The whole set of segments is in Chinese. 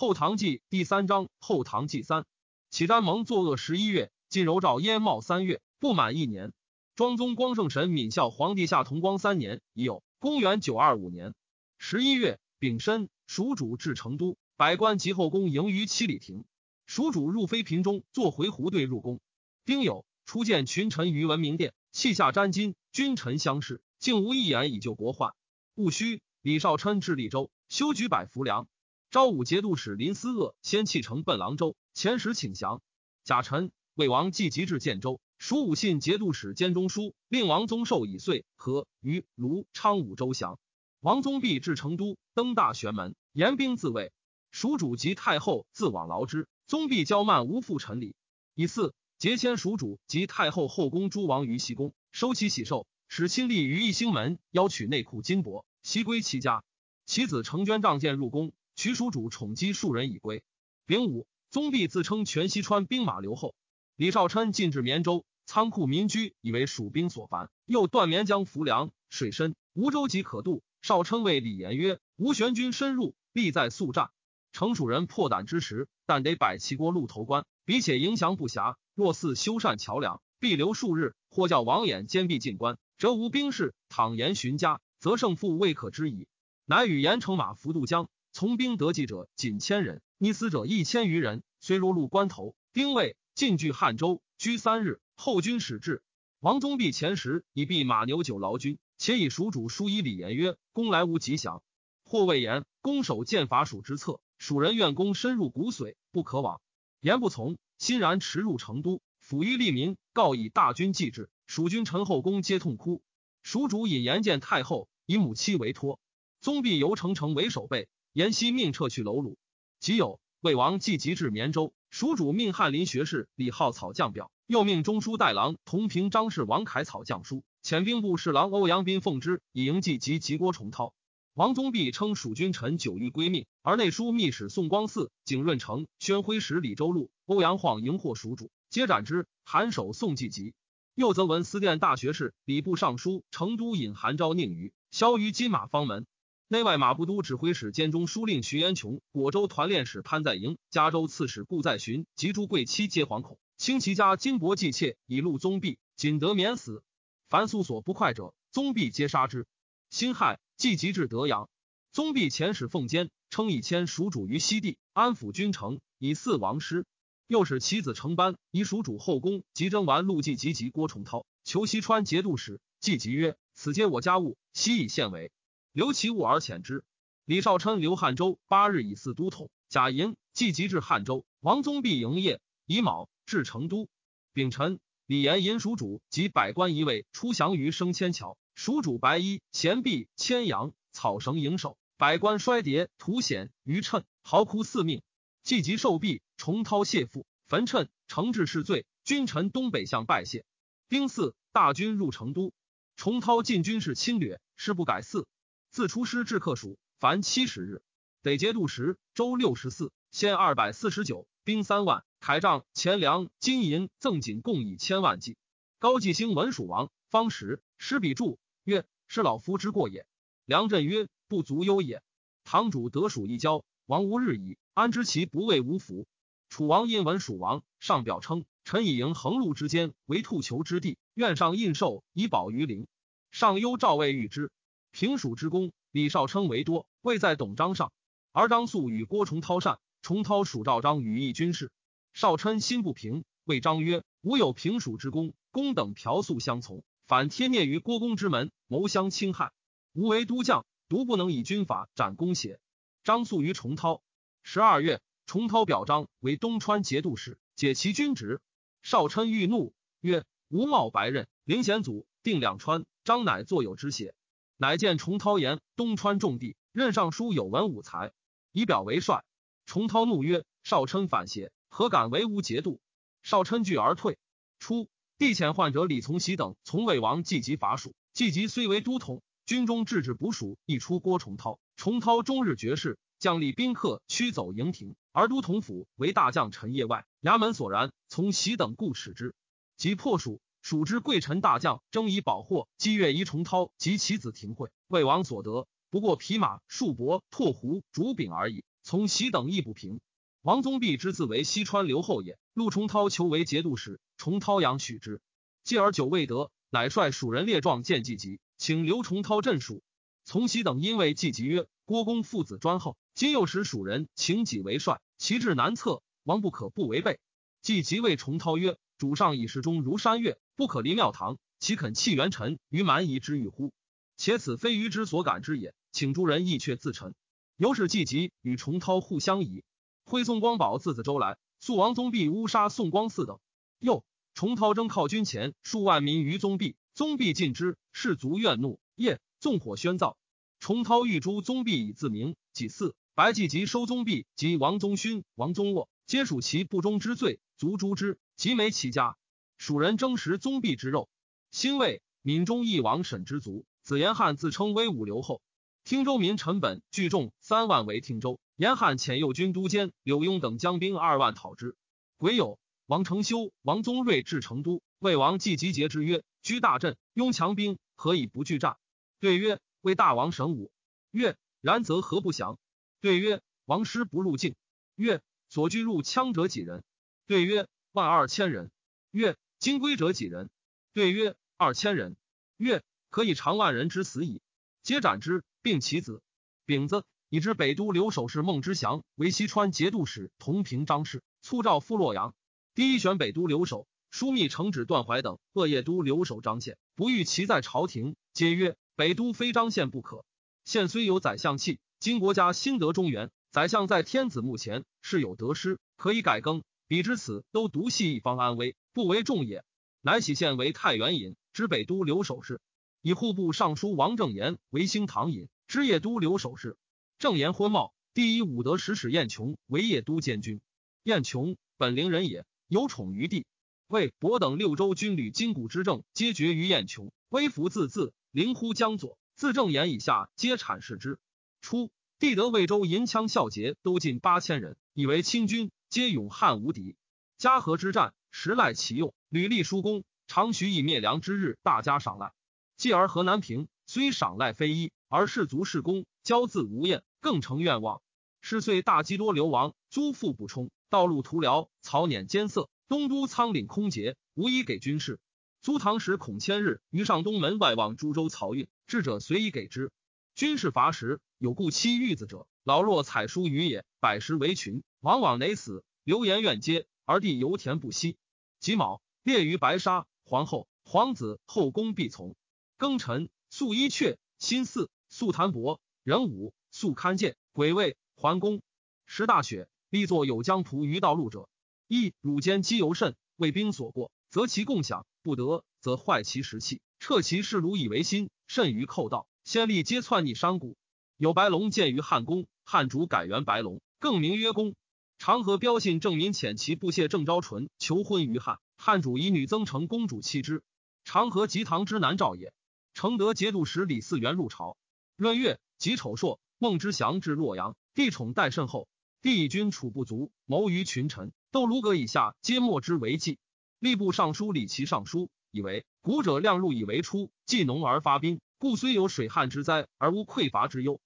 后唐记第三章后唐记三。启瞻蒙作恶十一月，晋柔诏燕茂三月，不满一年。庄宗光圣神敏孝皇帝下同光三年已有。公元九二五年十一月丙申，蜀主至成都，百官及后宫迎于七里亭。蜀主入妃嫔中，坐回鹘队入宫。丁酉，初见群臣于文明殿，泣下沾巾，君臣相视，竟无一言以救国患。戊戌，李少琛至利州，修举百福梁。昭武节度使林思鄂先弃城奔郎州，遣使请降。甲辰，魏王季吉至建州。蜀武信节度使兼中书令王宗寿以岁和于卢昌武州降。王宗弼至成都，登大玄门，严兵自卫。蜀主及太后自往劳之，宗弼骄慢，无复陈礼。以四节迁蜀主及太后后宫诸王于西宫，收其喜寿，使亲历于一兴门，邀取内库金帛，悉归其家。其子成捐仗剑入宫，取蜀主宠姬数人已归。丙午，宗弼自称全西川兵马留后。李少琛进至绵州。仓库民居以为蜀兵所烦，又断绵江浮梁，水深，无舟楫可渡。少琛谓李严曰：“吴玄军深入，必在速战。城蜀人破胆之时，但得摆齐国路头关，彼且迎降不暇。若似修缮桥梁，必留数日，或叫王衍坚壁进关，则无兵士。倘言寻家，则胜负未可知矣。”乃与严乘马浮渡江，从兵得计者仅千人，溺死者一千余人。虽入路关头，丁未进据汉州，居三日。后军始至，王宗弼前时以避马牛酒劳军，且以蜀主书以礼言曰：“公来无吉祥。”或谓言：“攻守剑法蜀之策，蜀人愿攻深入骨髓，不可往。”言不从，欣然驰入成都，抚于利民，告以大军继之。蜀军陈后宫皆痛哭。蜀主引言见太后，以母妻为托。宗弼由成城为守备，延熙命撤去楼鲁。即有魏王既即至绵州，蜀主命翰林学士李浩草将表。又命中书代郎同平张氏王凯草降书，遣兵部侍郎欧阳斌奉之，以迎继及及郭崇韬。王宗弼称蜀君臣久欲归命，而内书密使宋光嗣、景润成、宣徽使李周禄、欧阳晃迎获蜀主，皆斩之。韩守宋季吉。又则闻司殿大学士、礼部尚书成都尹韩昭宁于萧于金马方门。内外马步都指挥使兼中书令徐延琼、果州团练使潘在营、嘉州刺史顾在寻及诸贵戚皆惶恐。清其家金帛祭妾，以戮宗弼，仅得免死。凡素所不快者，宗弼皆杀之。辛亥，即即至德阳。宗弼遣使奉监，称以迁蜀主于西地，安抚君城，以祀王师。又使其子承班以蜀主后宫，及征完陆记及及郭崇韬，求西川节度使。即即曰：“此皆我家务，悉以献为。留其物而遣之。”李少琛留汉州八日，以祀都统。贾寅，即即至汉州。王宗弼营业，乙卯。至成都，丙辰，李延引蜀主及百官一位出降于升迁桥。蜀主白衣衔璧牵羊草绳迎首，百官衰叠图显于称，嚎哭四命。既即受毕，重涛谢父，焚谶，惩治是罪。君臣东北向拜谢。丁巳，大军入成都，重涛进军事侵略，事不改嗣。自出师至克蜀，凡七十日。得节度使周六十四，县二百四十九，兵三万。铠杖、钱粮、金银赠锦共以千万计。高季兴闻蜀王，方时施笔注曰：“是老夫之过也。”梁震曰：“不足忧也。堂主得蜀一交，王无日矣，安知其不为无福？”楚王因闻蜀王，上表称：“臣以迎横路之间为兔裘之地，愿上印绶以保于陵。”上忧赵魏欲之，平蜀之功，李少称为多，未在董章上。而张素与郭崇韬善，崇韬属赵章羽翼军事。少琛心不平，谓张曰：“吾有平蜀之功，公等嫖宿相从，反贴灭于郭公之门，谋相侵害。吾为都将，独不能以军法斩公邪？”张素于重涛。十二月，重涛表彰为东川节度使，解其军职。少琛欲怒，曰：“吾冒白刃，凌贤祖定两川，张乃作有之邪？”乃见重涛言：“东川重地，任尚书有文武才，以表为帅。”重涛怒曰：“少琛反邪？”何敢为吾节度？少琛惧而退。初，帝遣患者李从喜等从魏王季及伐蜀。季及虽为都统，军中制止捕蜀，亦出郭崇韬。崇韬终日绝事，将吏宾客驱走营庭。而都统府为大将陈业外，衙门所然，从喜等故耻之。即破蜀，蜀之贵臣大将争以保获，击越夷崇涛及其子廷会。魏王所得不过匹马、束帛、拓胡、竹柄而已。从喜等亦不平。王宗弼之字为西川留后也。陆重涛求为节度使，重涛阳许之。继而久未得，乃率蜀人列状见季吉，请刘重涛镇蜀。从喜等因为季吉曰：“郭公父子专厚，今又使蜀人请己为帅，其志难测，王不可不违背。”季吉谓重涛曰：“主上以事中如山岳，不可离庙堂，岂肯弃元臣于蛮夷之欲乎？且此非愚之所感之也，请诸人亦却自陈。”由是季吉与重涛互相疑。徽宋光宝自子周来，肃王宗弼诬杀宋光嗣等。又重涛征靠军前数万民于宗弼，宗弼尽之，士卒怨怒，夜纵火宣造。重涛欲诛宗弼以自明。己巳，白季吉收宗弼及王宗勋、王宗沃，皆属其不忠之罪，卒诛之。及没其家。蜀人争食宗弼之肉。辛未，闽中义王沈之族子延汉自称威武留后。汀州民陈本聚众三万为汀州。延汉遣右军都监柳庸等将兵二万讨之。癸酉，王承修、王宗瑞至成都，魏王既集结之曰：“居大阵，拥强兵，何以不惧战？”对曰：“为大王神武。”曰：“然则何不降？”对曰：“王师不入境。”曰：“所居入羌者几人？”对曰：“万二千人。”曰：“金归者几人？”对曰：“二千人。”曰：“可以长万人之死矣。”皆斩之，并其子。丙子。以知北都留守是孟之祥为西川节度使，同平张氏，促召赴洛阳。第一选北都留守，枢密承旨段怀等恶业都留守张宪，不欲其在朝廷，皆曰：北都非张宪不可。宪虽有宰相气，今国家兴得中原，宰相在天子墓前，是有得失，可以改更。彼之此都独系一方安危，不为重也。乃喜县为太原尹，知北都留守事。以户部尚书王正言为兴唐尹，知邺都留守事。正言昏茂，第一武德使使晏琼为邺都监军。晏琼本陵人也，有宠于帝。魏博等六州军旅筋骨之政，皆决于晏琼。威服自自，灵乎江左。自正言以下，皆阐释之。初，帝得魏州银枪孝节都近八千人，以为清军，皆勇悍无敌。嘉禾之战，实赖其用，屡立殊功。常许以灭梁之日，大加赏赖。继而河南平，虽赏赖非一，而士卒事功，骄恣无厌。更成愿望，是岁大基多流亡，租赋补充，道路徒辽，草碾艰涩，东都仓廪空竭，无以给军士。租唐时恐千日，于上东门外望株洲漕运，智者随意给之。军事乏食，有故期玉子者，老弱采书于野，百食为群，往往馁死，流言怨嗟，而地犹田不息。己卯，列于白沙，皇后、皇子、后宫必从。庚辰，宿伊阙，辛巳，宿谭伯，壬午。素堪见鬼位桓公时大雪，立作有江仆于道路者。一汝间积尤甚，为兵所过，则其共享；不得，则坏其食气，撤其士庐以为心，甚于寇盗。先例皆篡逆商贾。有白龙见于汉宫，汉主改元白龙，更名曰公。长河标信郑民遣其部谢郑昭纯求婚于汉，汉主以女增成公主妻之。长河及唐之南诏也。承德节度使李嗣源入朝，闰月己丑朔。孟之祥至洛阳，帝宠待甚厚。帝以军储不足，谋于群臣，窦卢阁以下皆莫之为计。吏部尚书李琦上书，以为古者量入以为出，既农而发兵，故虽有水旱之灾，而无匮乏之忧。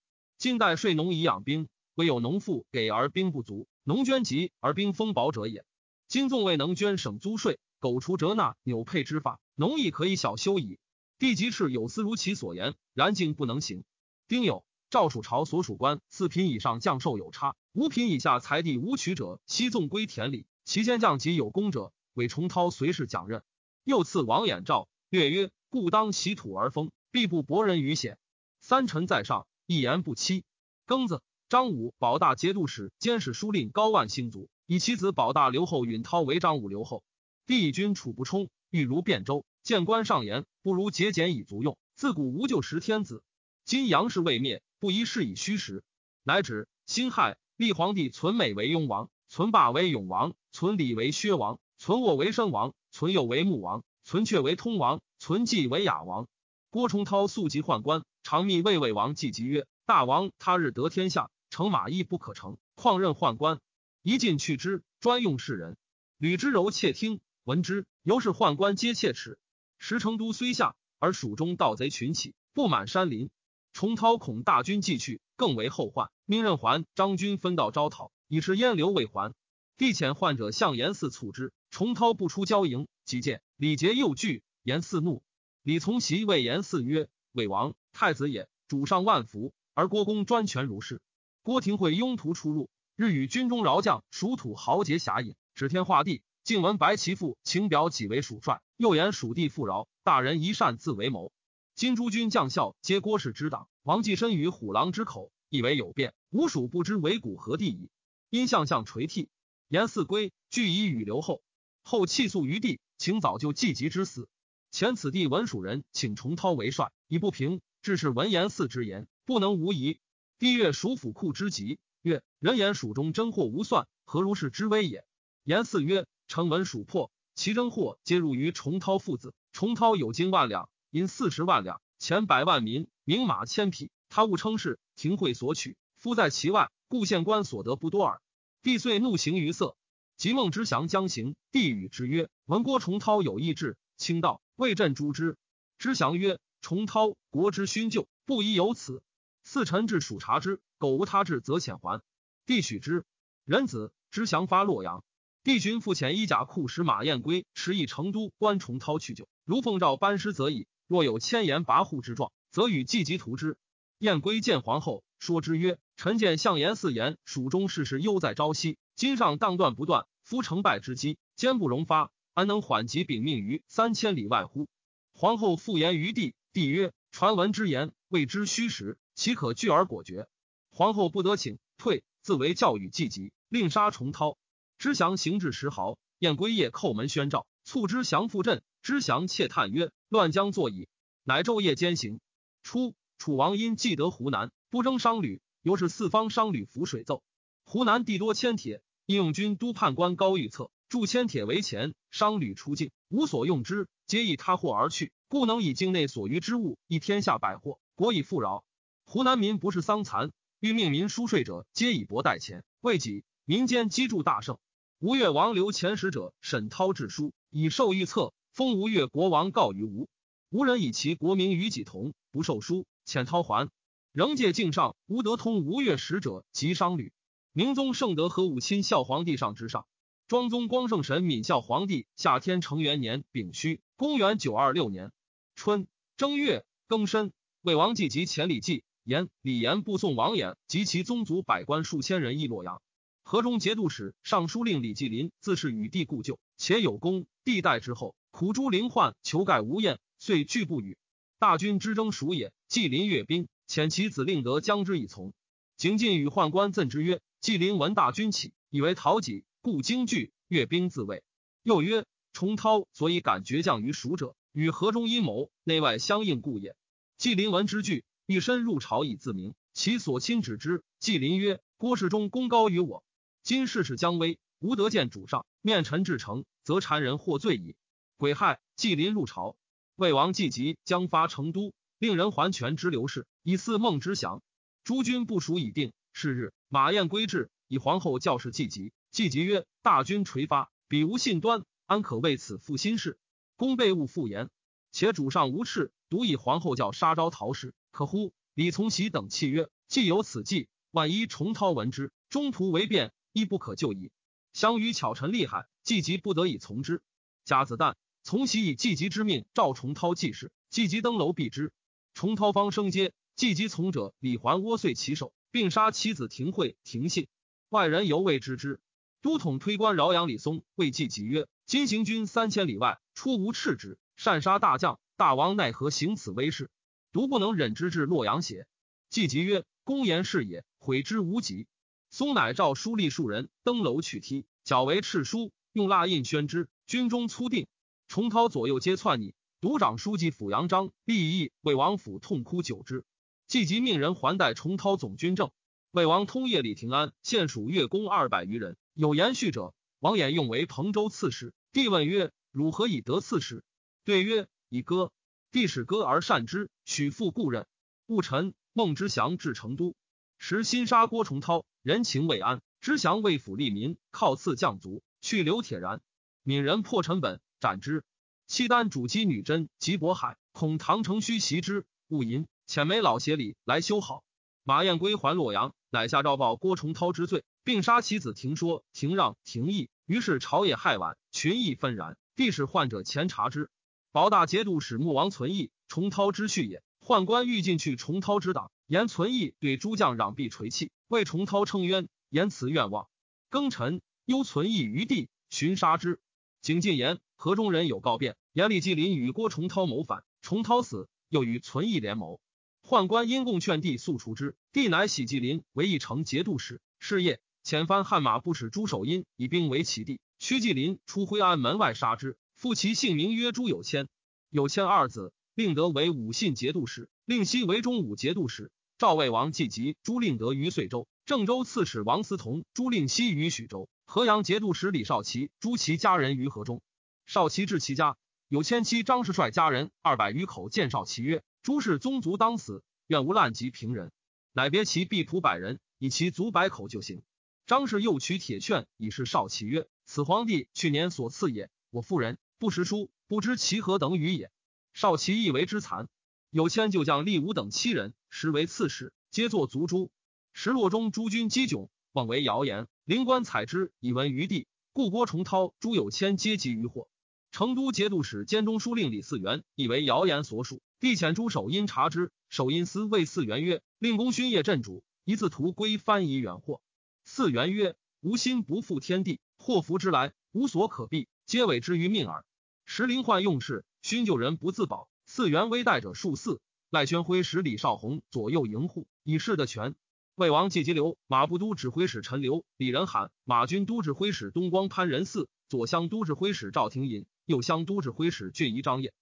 近代税农以养兵，唯有农妇给而兵不足，农捐急而兵丰薄者也。今纵未能捐省租税，苟除折纳纽配之法，农亦可以小修矣。帝即敕有司如其所言，然竟不能行。丁酉。赵蜀朝所属官四品以上将授有差，五品以下财地无取者，悉纵归田里。其间将及有功者，韦重涛随侍讲任。又赐王衍诏，略曰：“故当习土而封，必不薄人于险。”三臣在上，一言不欺。庚子，张武保大节度使兼使书令高万兴卒，以其子保大刘后允涛为张武留后。帝以军楚不冲，欲如汴州，见官上言，不如节俭以足用。自古无救时天子，今杨氏未灭。不宜事以虚实，乃指辛亥立皇帝存美为雍王，存霸为永王，存礼为薛王，存卧为申王，存右为穆王，存阙为通王，存纪为雅王。郭崇韬素疾宦官，常密魏魏王季吉曰：“大王他日得天下，乘马亦不可乘，况任宦官？一进去之，专用世人。吕之柔窃听闻之，由是宦官皆切齿。时成都虽下，而蜀中盗贼群起，布满山林。”重涛恐大军既去，更为后患，命任还张军分道招讨，以是燕留未还。帝遣患者向严嗣促之，重涛不出交营，即见李杰又惧，严嗣怒。李从袭谓严嗣曰：“魏王太子也，主上万福，而郭公专权如是。郭廷会拥徒出入，日与军中饶将属土豪杰侠隐，指天画地。竟闻白其父请表己为蜀帅，又言蜀地富饶，大人一善自为谋。今诸军将校皆郭氏之党，王继身于虎狼之口，以为有变。吾蜀不知为古何地矣。因相相垂涕。言四归，俱以与留后。后弃宿于地，请早就季吉之死。前此地文蜀人请重涛为帅，以不平。致是文言四之言，不能无疑。帝曰：蜀府库之极，曰：人言蜀中真货无算，何如是之危也？严嗣曰。称闻蜀破，其真货皆入于重涛父子。重涛有金万两，银四十万两，前百万民，名马千匹。他误称是廷会所取，夫在其外，故县官所得不多耳。帝遂怒行于色。及孟之祥将行，帝与之曰：“闻郭重涛有意志，轻道为朕诛之。”之祥曰：“重涛国之勋旧，不宜有此。四臣至蜀察之，苟无他志，则遣还。”帝许之。仁子之祥发洛阳。帝寻复遣衣甲库使马彦归持以成都关重涛去救，如奉诏班师则已。若有千言跋扈之状，则与季吉图之。彦归见皇后，说之曰：“臣见相言四言，蜀中事事忧在朝夕，今上当断不断，夫成败之机，坚不容发，安能缓急禀命于三千里外乎？”皇后复言于帝，帝曰：“传闻之言，未知虚实，岂可拒而果决？”皇后不得请退，自为教育季吉，令杀重涛。知祥行至石壕，燕归夜叩门宣召，促知祥赴阵。知祥窃叹曰：“乱将作矣。”乃昼夜兼行。初，楚王因既得湖南，不征商旅，由是四方商旅浮水奏。湖南地多铅铁，应用军都判官高预策，铸铅铁为钱，商旅出境，无所用之，皆以他货而去，故能以境内所余之物，以天下百货，国以富饶。湖南民不是桑蚕，欲命民输税者，皆以帛代钱，为己。民间积铸大盛。吴越王留前使者沈涛致书，以受预测，封吴越国王告于吴。吴人以其国名与己同，不受书，遣涛还。仍借境上，吴德通吴越使者及商旅。明宗圣德和武亲孝皇帝上之上。庄宗光圣神敏孝皇帝夏天成元年丙戌，公元九二六年春正月庚申，魏王祭及前李继言李严部送王衍及其宗族百官数千人诣洛阳。河中节度使尚书令李继林自是与帝故旧，且有功，帝代之后，苦诸灵患，求盖无厌，遂拒不与。大军之争属也。季林阅兵，遣其子令德将之以从。景进与宦官赠之曰：“季林闻大军起，以为讨己，故京剧，阅兵自卫。”又曰：“重涛所以敢绝将于蜀者，与河中阴谋内外相应故也。”季林闻之惧，一身入朝以自明。其所亲止之。季林曰：“郭世忠功高于我。”今世事将危，吾得见主上，面陈至诚，则谗人获罪矣。癸亥，季林入朝，魏王季吉将发成都，令人还权之刘氏，以嗣孟之祥。诸军部署已定。是日，马燕归至，以皇后教示季吉。季吉曰：“大军垂发，彼无信端，安可为此负心事？公备勿复言。且主上无斥，独以皇后教杀招逃时，可乎？”李从喜等泣曰：“既有此计，万一重涛闻之，中途为变。”亦不可救矣。相与巧臣厉害，季吉不得已从之。甲子旦，从喜以季吉之命召重涛记事。季吉登楼避之。重涛方升阶，季吉从者李环窝碎其首，并杀妻子廷惠、廷信。外人犹未知之。都统推官饶阳李松谓季吉曰：“今行军三千里外，出无赤之，擅杀大将，大王奈何行此威事？独不能忍之至洛阳邪？”季吉曰：“公言是也，悔之无及。”松乃诏书吏数人登楼去踢，脚为敕书，用蜡印宣之。军中粗定。重涛左右皆窜逆。独长书记府杨章立议魏王府痛哭久之。季即命人还代重涛总军政。魏王通夜李廷安现属越公二百余人，有延续者。王衍用为彭州刺史。帝问曰：“汝何以得刺史？”对曰：“以歌。”帝使歌而善之，许复故任。戊辰，孟之祥至成都，时新杀郭重涛。人情未安，知祥为府利民，靠赐将卒，去刘铁然。闽人破陈本，斩之。契丹主姬女真及渤海，恐唐承虚袭之，勿淫，遣梅老协礼来修好。马彦归还洛阳，乃下诏报郭崇韬之罪，并杀其子庭说、庭让、庭义。于是朝野骇晚，群议纷然。必使患者前察之。保大节度使穆王存义，重涛之婿也。宦官欲进去重涛之党，言存义对诸将攘臂垂泣，为重涛称冤，言辞愿望。庚辰，忧存义于地，寻杀之。景进言河中人有告变，严厉纪林与郭重涛谋反，重涛死，又与存义联谋。宦官因共劝帝速除之，帝乃喜纪林为一城节度使。是夜，遣番悍马不使朱守殷以兵为其地，驱纪林出徽安门外杀之。复其姓名曰朱有谦，有谦二子，令德为武信节度使，令熙为中武节度使。赵魏王既及朱令德于遂州，郑州刺史王思同、朱令熙于许州，河阳节度使李少奇、朱其家人于河中。少奇至其家，有谦妻张氏率家人二百余口见少奇曰：“朱氏宗族当死，愿无滥及平人。”乃别其婢仆百人，以其族百口就行。张氏又取铁券以示少奇曰：“此皇帝去年所赐也，我妇人。”不识书，不知其何等语也。少其亦为之惭。有迁就将立武等七人，实为刺史，皆作族诛。石洛中诸军击窘，妄为谣言。灵官采之，以闻于地。故郭崇韬、朱有谦皆及于祸。成都节度使兼中书令李嗣源以为谣言所属，帝遣诸守因察之。守因司谓嗣源曰：“令公勋业镇主，一字图归藩以远祸。”嗣源曰：“吾心不负天地，祸福之来，无所可避。”皆委之于命耳。时灵患用事，勋救人不自保。四元危代者数四。赖宣辉使李少红左右营护，以示的权。魏王季吉流、马步都指挥使陈留、李仁罕、马军都指挥使东光潘仁嗣、左乡都指挥使赵廷隐、右乡都指挥使俊仪张掖、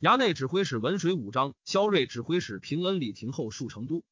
衙内指挥使文水武章、萧睿指挥使平恩李廷后戍成都。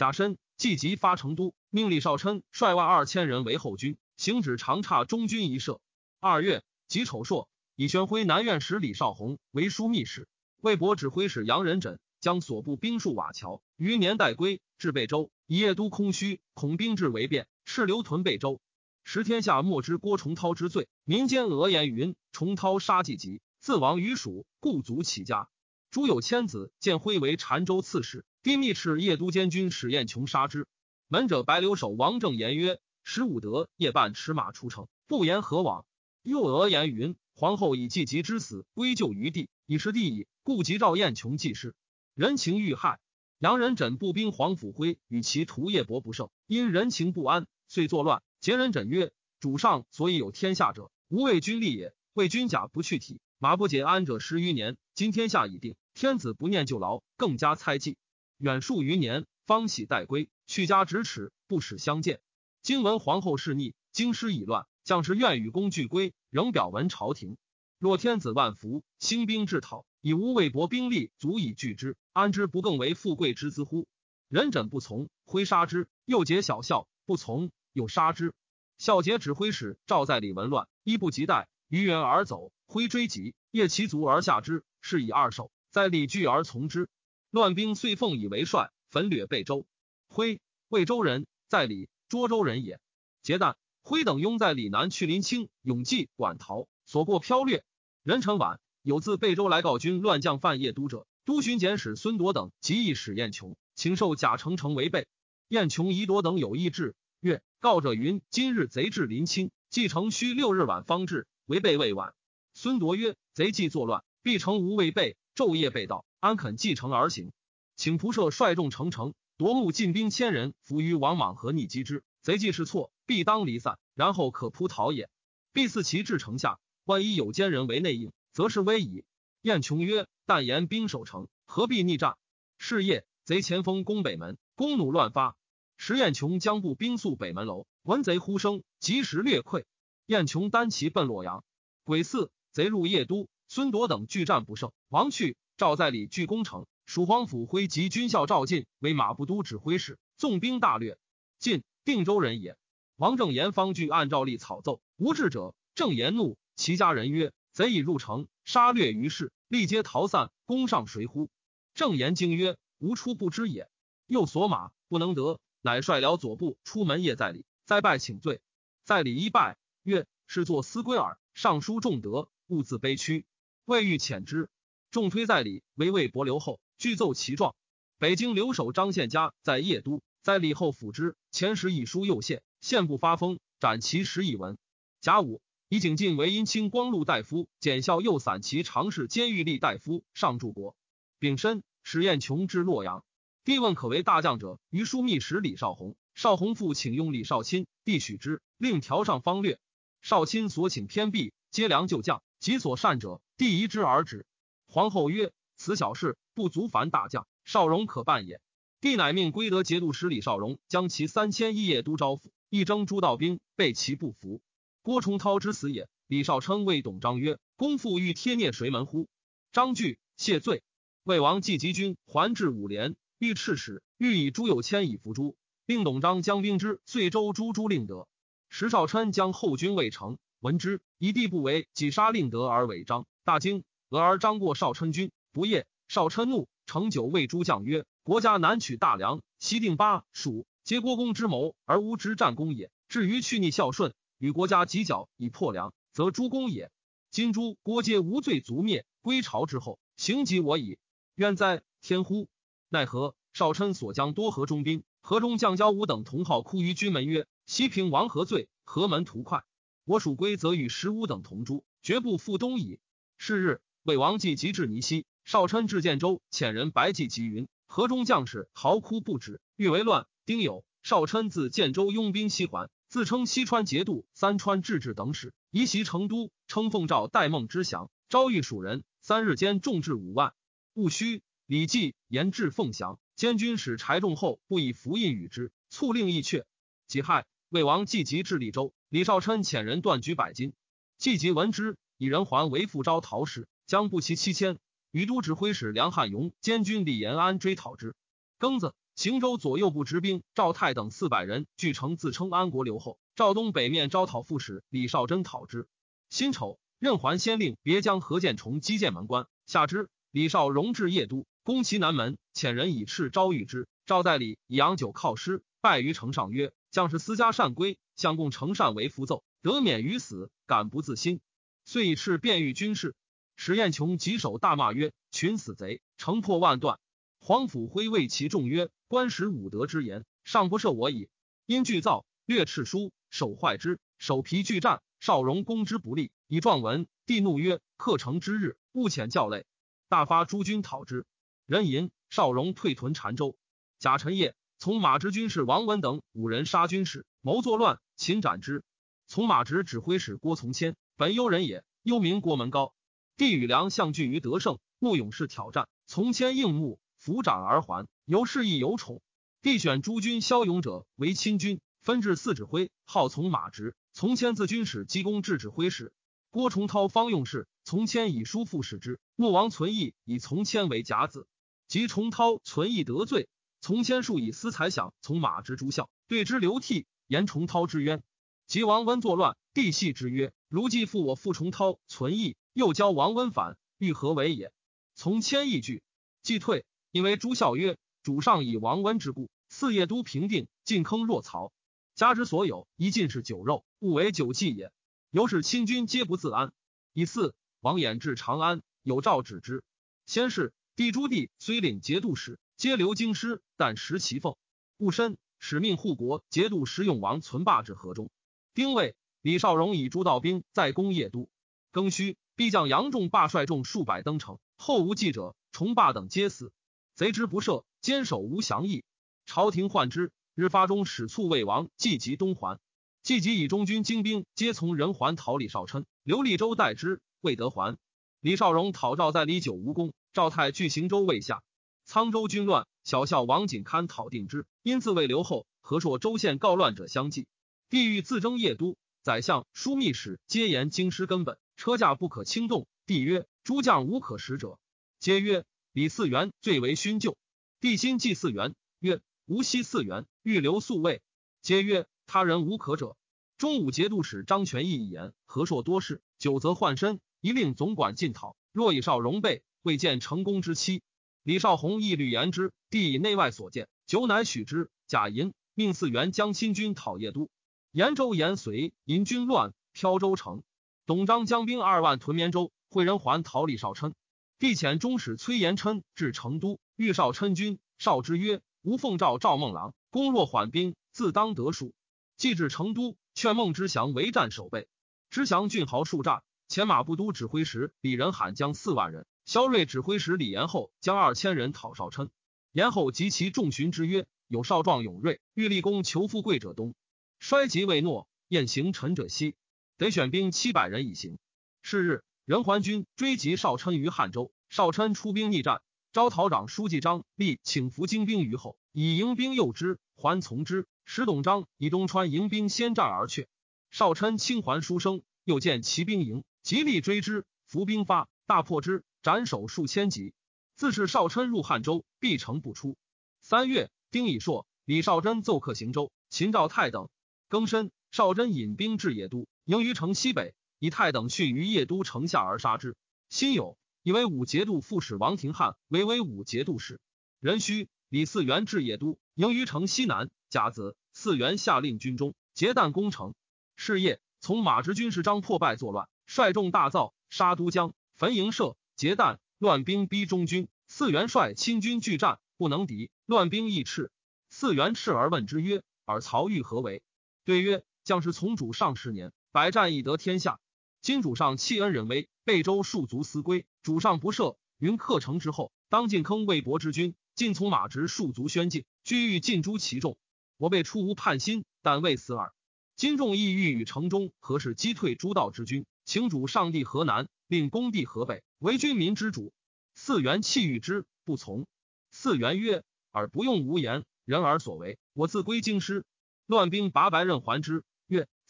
贾申季吉发成都，命李少琛率万二千人为后军，行止长差中军一射。二月。己丑朔，以宣徽南院使李少红为枢密使，魏博指挥使杨仁轸将所部兵戍瓦桥，余年代归至贝州，以夜都空虚，恐兵至为变，斥留屯贝州。时天下莫知郭崇韬之罪，民间讹言云崇韬杀季吉，自亡于蜀，故卒其家。朱有谦子建徽为澶州刺史，丁密斥夜都监军史彦琼杀之。门者白留守王正言曰：十五德夜半驰马出城，不言何往。又讹言云：皇后以季吉之死归咎于帝，以是帝矣。故即赵彦琼济事，人情遇害。杨仁枕步兵黄甫辉与其徒叶伯不胜，因人情不安，遂作乱。杰人枕曰：主上所以有天下者，无畏君立也。畏君甲不去体，马不解鞍者十余年。今天下已定，天子不念旧劳，更加猜忌。远数余年，方喜待归，去家咫尺，不使相见。今闻皇后事逆，京师已乱。将士愿与公俱归，仍表闻朝廷。若天子万福，兴兵制讨，以无魏博兵力足以拒之，安之不更为富贵之资乎？人枕不从，挥杀之。又结小校不从，又杀之。孝节指挥使赵在里闻乱，衣不及待，于原而走。挥追及，夜其足而下之，是以二手。在里拒而从之。乱兵遂奉以为帅，焚掠贝州。挥，魏州人，在里涿州人也。结旦。辉等拥在里南去临清、永济、馆陶，所过飘掠。壬辰晚有自贝州来告军乱将犯夜都者，都巡检使孙铎等即意使燕琼，请受贾成成为备。燕琼、宜铎等有意志，曰：告者云：今日贼至临清，继承需六日晚方至，为备未晚。孙铎曰：贼既作乱，必成无未备，昼夜被盗，安肯继承而行？请仆射率众成城，夺目进兵千人，伏于王莽和逆击之。贼既是错。必当离散，然后可扑逃也。必四其至城下，万一有奸人为内应，则是危矣。燕琼曰：“但言兵守城，何必逆战？”是夜，贼前锋攻北门，弓弩乱发。时燕琼将步兵宿北门楼，闻贼呼声，及时略溃。燕琼单骑奔洛阳。癸巳，贼入邺都，孙铎等拒战不胜，亡去。赵在里据攻城，蜀皇甫辉及军校赵进为马步都指挥使，纵兵大掠。晋定州人也。王正言方据按照例草奏，无志者。正言怒，其家人曰：“贼已入城，杀掠于市，立皆逃散，攻上谁乎？”正言惊曰：“吾初不知也。”又所马不能得，乃率辽左部出门夜在里，再拜请罪。在礼一拜曰：“是作思归耳。尚书重德，勿自卑屈。”未欲遣之，重推在里为魏博留后，具奏其状。北京留守张献家在邺都，在李后府之前时以书右献，献不发封，斩其十以文。甲午，以景进为阴清光禄大夫，检校右散骑常侍监狱吏大夫，上柱国。丙申，史彦琼至洛阳。帝问可为大将者，于枢密使李少洪。少洪父请用李少钦，帝许之，令调上方略。少钦所请偏僻，皆良旧将，及所善者，帝移之而止。皇后曰：“此小事不足烦大将，少荣可办也。”帝乃命归德节度使李少荣将其三千一夜都招抚，一征诸道兵，被其不服。郭崇韬之死也。李少称谓董璋曰：“公父欲贴孽谁门乎？”张惧，谢罪。魏王季吉军还至五连，欲赤使，欲以朱有谦以伏诛，令董璋将兵之遂州诛朱令德。石少琛将后军未成，闻之，以地不为，击杀令德而违章，大惊。俄而张过少琛军，不夜。少琛怒，成酒谓诸将曰：“国家南取大梁，西定巴蜀，皆郭公之谋，而无之战功也。至于去逆孝顺。”与国家犄角以破梁，则诸公也。今诸郭皆无罪族灭，归朝之后，行及我矣。冤哉！天乎！奈何？少琛所将多河中兵，河中将交武等同号哭于军门曰：“西平王何罪？何门图快。我属归，则与十五等同诛，绝不复东矣。”是日，魏王既及至泥溪，少琛至建州，遣人白济吉云。河中将士嚎哭不止，欲为乱。丁酉，少琛自建州拥兵西还。自称西川节度、三川治治等使，移袭成都，称奉诏代孟之祥，招谕蜀人。三日间，众至五万。戊戌，李绩言至凤翔，监军使柴仲后不以符印与之，促令易阙。己亥，魏王季吉至利州，李少琛遣人断举百金。季吉闻之，以人还为复招陶氏，将步骑七千，与都指挥使梁汉荣、监军李延安追讨之。庚子。行州左右部执兵赵泰等四百人据城，自称安国留后。赵东北面招讨副使李少贞讨之。辛丑，任还先令别将何建崇击剑门关。下之，李少荣至邺都，攻其南门，遣人以赤招谕之。赵代礼以昂酒犒师，拜于城上曰：“将士私家善归，相共承善为符奏，得免于死，敢不自新？”遂以赤便谕军事。史彦琼棘手大骂曰：“群死贼，城破万段。”黄甫辉谓其众曰。官使武德之言，尚不赦我矣。因惧造，略赤书，手坏之，手皮俱战。少荣攻之不利，以状文。帝怒曰：“克城之日，勿遣教累。”大发诸军讨之。人吟少荣退屯澶州。贾臣夜从马之军士王文等五人杀军士，谋作乱，擒斩之。从马直指挥使郭从谦，本幽人也，幽名郭门高。帝与梁相聚于德胜，慕勇士挑战，从谦应募，抚掌而还。由是亦有宠，必选诸军骁勇者为亲军，分至四指挥，号从马直。从谦自军使积功至指挥使。郭崇韬方用事，从谦以叔父使之。穆王存义以从谦为甲子，及崇韬存义得罪，从谦数以私财饷从马直诸校，对之流涕，言崇韬之冤。及王温作乱，帝系之曰：“如既复我父崇韬存义，又教王温反，欲何为也？”从谦亦惧，既退，因为朱孝曰。主上以王温之故，四夜都平定，进坑若曹。家之所有，一尽是酒肉，勿为酒器也。由是亲军皆不自安。以四王衍至长安，有诏止之。先是，帝朱棣虽领节度使，皆留京师，但食其俸。戊申，使命护国节度使永王存霸至河中。丁未，李少荣以诸道兵在攻邺都。庚戌，必将杨仲霸率众数百登城，后无记者，崇霸等皆死。贼之不赦。坚守无降意，朝廷患之。日发中使卒魏王季及东还，季及以中军精兵皆从人还讨李少琛，刘立州待之，未得还。李少荣讨赵在李九无功，赵泰据行州未下。沧州军乱，小校王景堪讨定之，因自谓留后。何硕州县告乱者相继。帝欲自征邺都，宰相、枢密使皆言京师根本，车驾不可轻动。帝曰：诸将无可使者。皆曰：李嗣源最为勋旧。帝心祭祀源，曰：“吾昔嗣源，欲留宿卫。”皆曰：“他人无可者。”中武节度使张全义一言，何硕多事，久则患身，一令总管进讨。若以少荣备，未见成功之期。李少红一律言之，帝以内外所见，久乃许之。贾银命嗣源将亲军讨邺都。延州延绥引军乱，飘州城。董璋将兵二万屯绵州，会人还讨李少琛。帝遣中使崔延琛至成都。欲少琛军，少之曰：“吾奉诏赵孟郎，攻若缓兵，自当得数。既至成都，劝孟之祥为战守备。之祥俊豪数诈，前马步都指挥使李仁罕将四万人，萧睿指挥使李延后将二千人讨少琛。延后及其众寻之曰：“有少壮勇锐，欲立功求富贵者东，衰极未诺，宴行臣者西，得选兵七百人以行。”是日，任环军追击少琛于汉州，少琛出兵逆战。招讨长书记张立请伏精兵于后，以迎兵诱之，还从之。使董璋以东川迎兵先战而却。少琛轻还书生，又见骑兵营，极力追之，伏兵发，大破之，斩首数千级。自是少琛入汉州，必城不出。三月，丁乙朔，李少贞奏客行州，秦赵泰等。更申，少贞引兵至野都，迎于城西北，以太等逊于邺都城下而杀之。辛酉。以为武节度副使王廷汉为威武节度使。壬戌，李嗣源至邺都，迎于城西南。甲子，嗣源下令军中结弹攻城。是夜，从马直军士张破败作乱，率众大造，杀都江，焚营舍，结弹，乱兵逼中军。嗣元率亲军拒战，不能敌，乱兵亦斥。嗣元斥而问之曰：“尔曹欲何为？”对曰：“将士从主上十年，百战以得天下。今主上弃恩忍威，备州戍卒思归。”主上不赦，云克城之后，当进坑魏博之军，尽从马直戍卒宣进，居欲尽诛其众。我辈初无叛心，但未死耳。今众意欲与城中何事击退诸道之军，请主上帝河南，令攻地河北，为军民之主。四元弃欲之，不从。四元曰：“尔不用无言，人而所为。我自归京师，乱兵拔白刃还之。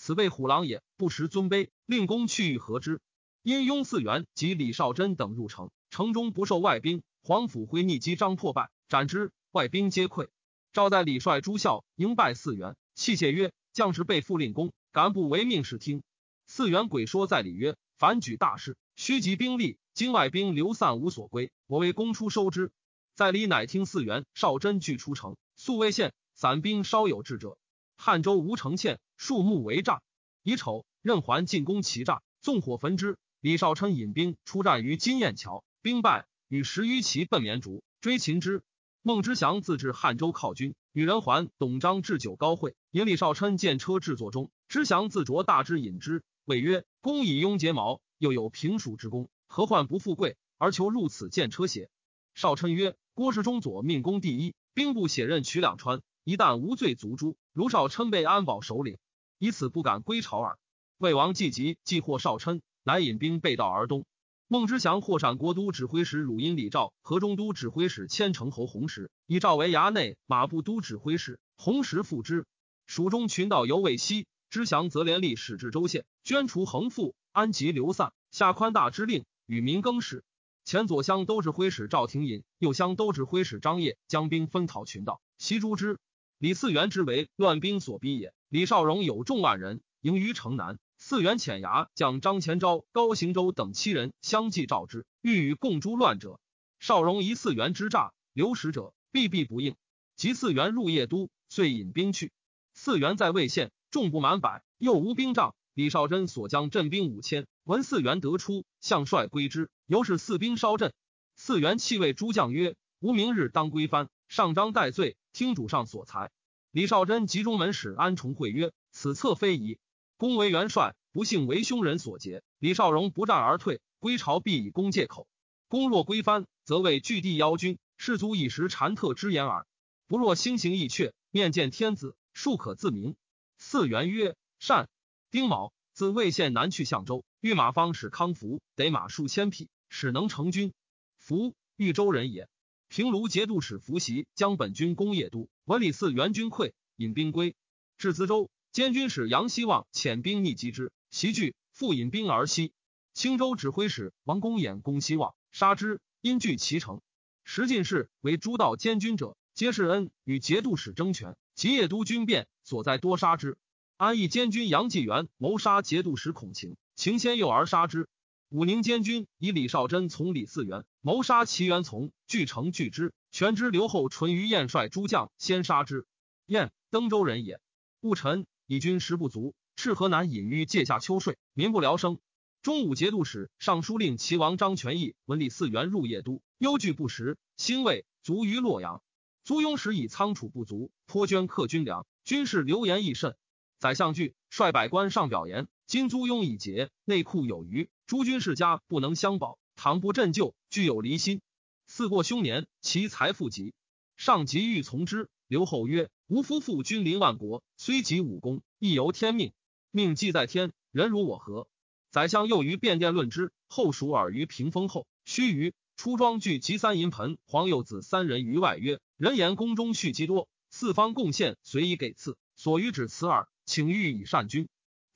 此辈虎狼也，不识尊卑，令公去欲何之？”因雍嗣元及李少贞等入城，城中不受外兵，黄甫辉逆击张破败，斩之，外兵皆溃。赵代李率诸校迎拜嗣元，器械曰：“将士被复令公，敢不为命是听？”嗣元鬼说在礼曰：“凡举大事，须集兵力，今外兵流散无所归，我为公出收之。”在礼乃听嗣元、少贞俱出城，宿卫县，散兵稍有志者。汉州吴城县，树木为栅。乙丑，任环进攻其栅，纵火焚之。李少琛引兵出战于金雁桥，兵败，与十余骑奔绵竹追擒之。孟知祥自至汉州犒军，与人桓董璋置酒高会，引李少琛见车制作中。知祥自着大之饮之，谓曰：“公以雍结毛，又有平蜀之功，何患不富贵而求入此见车邪？”少琛曰：“郭氏中左命功第一，兵部写任取两川，一旦无罪卒诛。如少琛被安保首领，以此不敢归朝耳。”魏王既急，既获少琛。乃引兵背道而东。孟知祥获陕国都指挥使汝阴李兆和中都指挥使千城侯洪时，以赵为衙内马步都指挥使。洪时复之。蜀中群盗犹未息，知祥则连立使至州县，捐除横赋，安吉流散，下宽大之令，与民更始。前左乡都指挥使赵廷隐，右乡都指挥使张掖将兵分讨群盗，袭诛之。李嗣源之为乱兵所逼也。李少荣有众万人，迎于城南。四元遣衙将张前昭、高行周等七人相继召之，欲与共诛乱者。少荣疑四元之诈，留使者，必必不应。及四元入邺都，遂引兵去。四元在魏县，众不满百，又无兵仗。李少贞所将镇兵五千，闻四元得出，相率归之，由是四兵稍镇。四元弃位诸将曰：“吾明日当归藩，上章待罪，听主上所裁。”李少贞集中门使安重会曰：“此策非宜。”公为元帅，不幸为凶人所劫。李少荣不战而退，归朝必以公借口。公若归藩，则为据地邀军，士卒以时禅特之言耳。不若心行意阙，面见天子，庶可自明。四元曰：“善。”丁卯，自魏县南去相州，御马方使康福，得马数千匹，使能成军。福豫州人也。平卢节度使伏袭将本军攻邺都，闻李嗣元军溃，引兵归，至淄州。监军使杨希望遣兵逆击之，袭拒，复引兵而西。青州指挥使王公衍攻希望，杀之，因据其城。石进士为诸道监军者，皆是恩与节度使争权。及邺都军变，所在多杀之。安义监军杨继元谋杀节度使孔晴，晴先诱而杀之。武宁监军以李少贞从李嗣源谋杀齐元从，据城拒之，全之留后淳于晏率诸将先杀之。晏登州人也，戊辰。以军食不足，赤河南隐于界下秋税，民不聊生。中武节度使尚书令齐王张全义闻李嗣源入邺都，忧惧不食，兴魏卒于洛阳。租庸时以仓储不足，颇捐客军粮，军事流言益甚。宰相惧，率百官上表言：今租庸已竭，内库有余，诸军世家不能相保，倘不振救，具有离心。四过凶年，其财富极，上急欲从之。刘后曰：吾夫妇君临万国，虽及武功，亦由天命。命既在天，人如我何？宰相又于便殿论之。后属尔于屏风后，须臾出庄具及三银盆，黄幼子三人于外曰：人言宫中蓄积多，四方贡献随意给赐，所余只此耳，请欲以善君。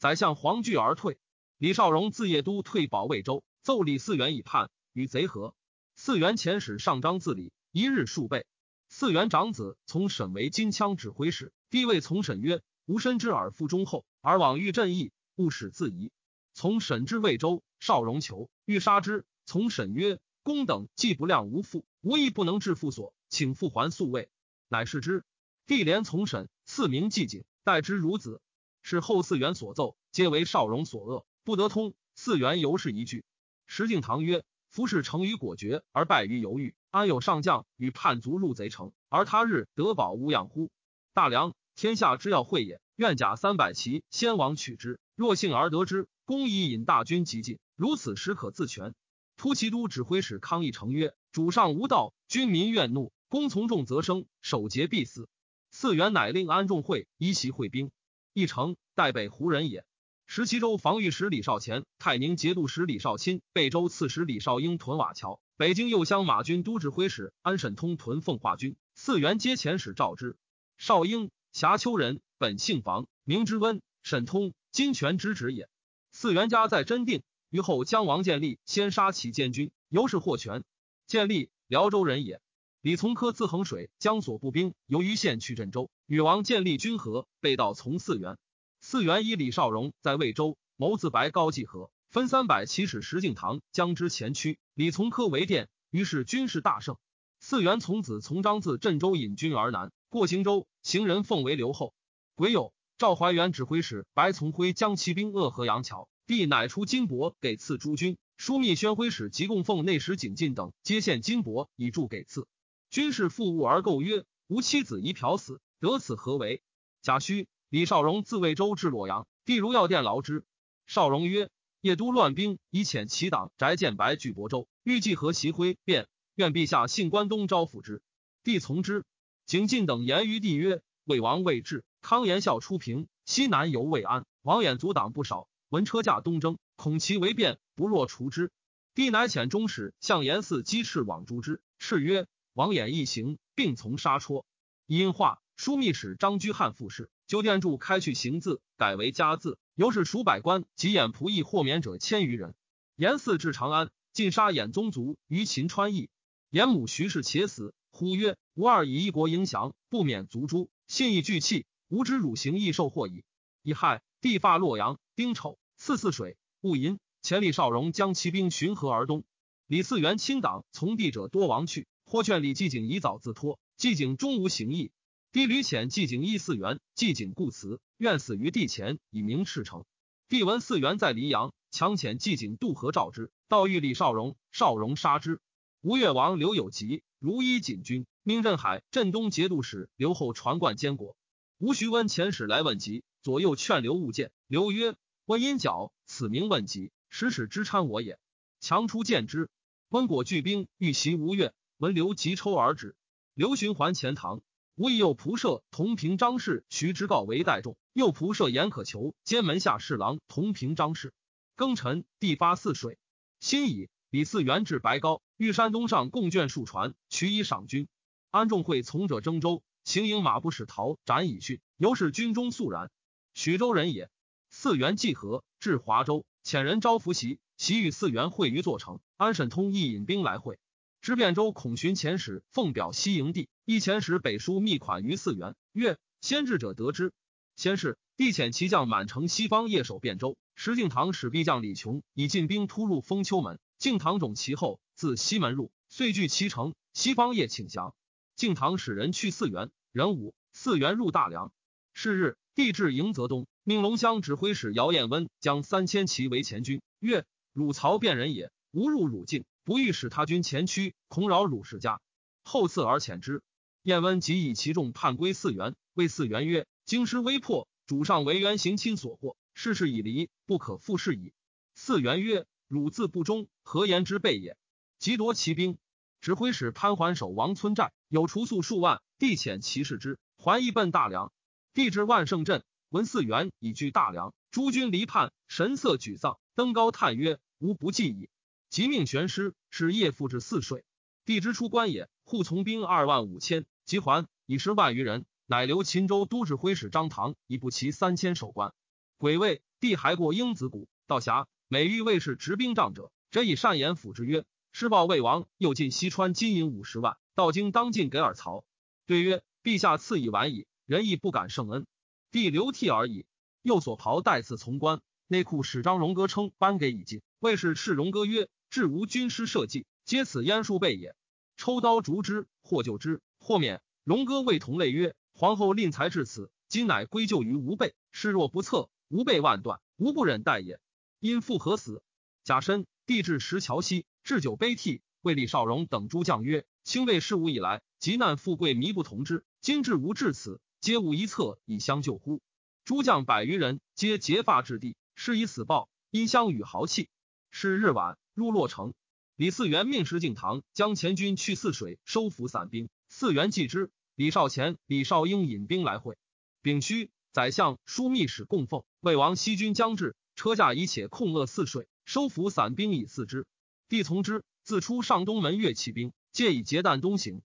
宰相黄惧而退。李少荣自邺都退保魏州，奏李嗣源以叛，与贼合。嗣源遣使上章自礼，一日数倍。嗣源长子从沈为金枪指挥使，帝位从沈曰：吾深知尔父忠厚，而往欲朕意，勿使自疑。从沈至魏州，少荣求欲杀之。从沈曰：公等既不量无父，无亦不能治父所，请父还宿位。乃是之。帝连从沈，赐名季景，待之如子。是后嗣源所奏，皆为少荣所恶，不得通。嗣源尤是一句。石敬瑭曰：夫是成于果决，而败于犹豫，安有上将与叛卒入贼城，而他日得保无恙乎？大梁天下之要会也。愿甲三百骑，先王取之。若幸而得之，公以引大军急进，如此时可自全。突骑都指挥使康义成曰：主上无道，军民怨怒，公从众则生，守节必死。嗣源乃令安众会依袭会兵。义成代北胡人也。十七州防御使李少乾、泰宁节度使李少钦、贝州刺史李少英屯瓦桥，北京右乡马军都指挥使安审通屯奉化军。嗣源皆遣使赵之。少英，峡丘人，本姓房，名之温。沈通，金泉之侄也。嗣源家在真定，于后将王建立先杀其监军，由是获权。建立辽州人也。李从珂自衡水将所部兵由于县去镇州，与王建立军合，被盗从嗣元。嗣源以李少荣在魏州谋自白高济河，分三百骑使石敬瑭将之前驱。李从珂为殿，于是军事大胜。嗣元从子从章自镇州引军而南，过行州，行人奉为留后。癸酉，赵怀元指挥使白从辉将骑兵扼河阳桥，帝乃出金帛给赐诸军。枢密宣徽使及供奉内史景进等皆献金帛以助给赐。军士复务而构曰：“吾妻子宜嫖死，得此何为？”贾诩、李少荣自魏州至洛阳，帝如要殿劳之。少荣曰：“夜都乱兵，以遣其党翟建白拒亳州，欲计和袭徽，便愿陛下信关东招抚之。”帝从之。景进等言于帝曰：“魏王未至，康延孝出平，西南犹未安，王衍阻挡不少。闻车驾东征，恐其为变，不若除之。”帝乃遣中使向延嗣击赤往诛之。敕曰。王衍一行，并从杀戳。因化枢密使张居汉复事，旧殿柱开去行字，改为家字。由是数百官及演仆役豁免者千余人。严嗣至长安，尽杀衍宗族于秦川邑。严母徐氏且死，呼曰：“吾二以一国迎降，不免族诛，信义俱弃，吾之汝行亦受祸矣。”乙亥，帝发洛阳。丁丑，赐泗水，戊寅，前李少荣将骑兵巡河而东。李嗣源亲党从帝者多亡去。或劝李季景以早自脱，季景终无行意。帝屡遣季景依嗣源，季景故辞，愿死于帝前，以明赤诚。帝闻嗣源在黎阳，强遣季景渡河召之，道遇李少荣，少荣杀之。吴越王刘有吉如依锦军，命镇海、镇东节度使刘后传冠监国。吴徐温遣使来问吉，左右劝刘勿见。刘曰：“温因角，此名问吉，使使之搀我也。”强出见之。温果聚兵欲袭吴越。闻刘急抽而止，刘循环前堂，吴以右仆射同平张氏徐之告为代众，右仆射严可求兼门下侍郎同平张氏。庚辰，地发泗水。辛乙，李嗣源至白高，遇山东上贡卷数船，取以赏军。安仲会从者征州，行营马不使逃，斩以训。由是军中肃然。徐州人也。嗣源济河，至华州，遣人招伏袭，袭与嗣源会于座城。安审通亦引兵来会。知汴州孔寻遣使奉表西营地，一遣使北书密款于四元，曰：先至者得之。先是，帝遣其将满城西方夜守汴州。石敬瑭使必将李琼以进兵突入封丘门，敬瑭种其后，自西门入，遂据其城。西方夜请降。敬瑭使人去四元，人五四元入大梁。是日，帝至迎泽东，命龙骧指挥使姚彦温将三千骑为前军，曰：汝曹便人也，吾入汝境。不欲使他军前驱，恐扰汝氏家。后赐而遣之。晏温即以其众叛归四原，谓四原曰：“京师危迫，主上为原行亲所获，事事已离，不可复事矣。”四原曰：“汝自不忠，何言之备也？”即夺其兵。指挥使潘桓守王村寨，有除粟数万，帝遣其士之，还亦奔大梁。帝至万盛镇，闻四原已据大梁，诸军离叛，神色沮丧，登高叹曰：“吾不计矣。”即命玄师使夜复至泗水。帝之出关也，护从兵二万五千，即还以十万余人，乃留秦州都指挥使张唐以步骑三千守关。癸未，帝还过英子谷，道峡，每遇卫士执兵仗者，则以善言抚之曰。施报魏王，又进西川金银五十万，道经当尽给尔曹。对曰：“陛下赐以晚矣，人亦不敢胜恩，帝流涕而已。”又所袍带刺从官，内库使张荣歌称颁给以进。魏氏斥荣歌曰：“至无军师社稷，皆此燕数备也。抽刀逐之，或救之，或免。”荣哥谓同类曰：“皇后吝才至此，今乃归咎于吾辈。事若不测，吾辈万断，吾不忍待也。因父何死？甲申，帝至石桥西。”置酒悲涕，谓李少荣等诸将曰：“清魏事无以来，急难富贵弥不同之。今至吾至此，皆无一策以相救乎？”诸将百余人，皆结发至地，是以死报。因相与豪气。是日晚，入洛城。李嗣源命石敬瑭将前军去泗水，收服散兵。嗣源继之。李少乾、李少英引兵来会。丙戌，宰相、枢密使供奉魏王西军将至，车驾以且控扼泗水，收服散兵以四之。帝从之，自出上东门，越骑兵，借以截弹东行。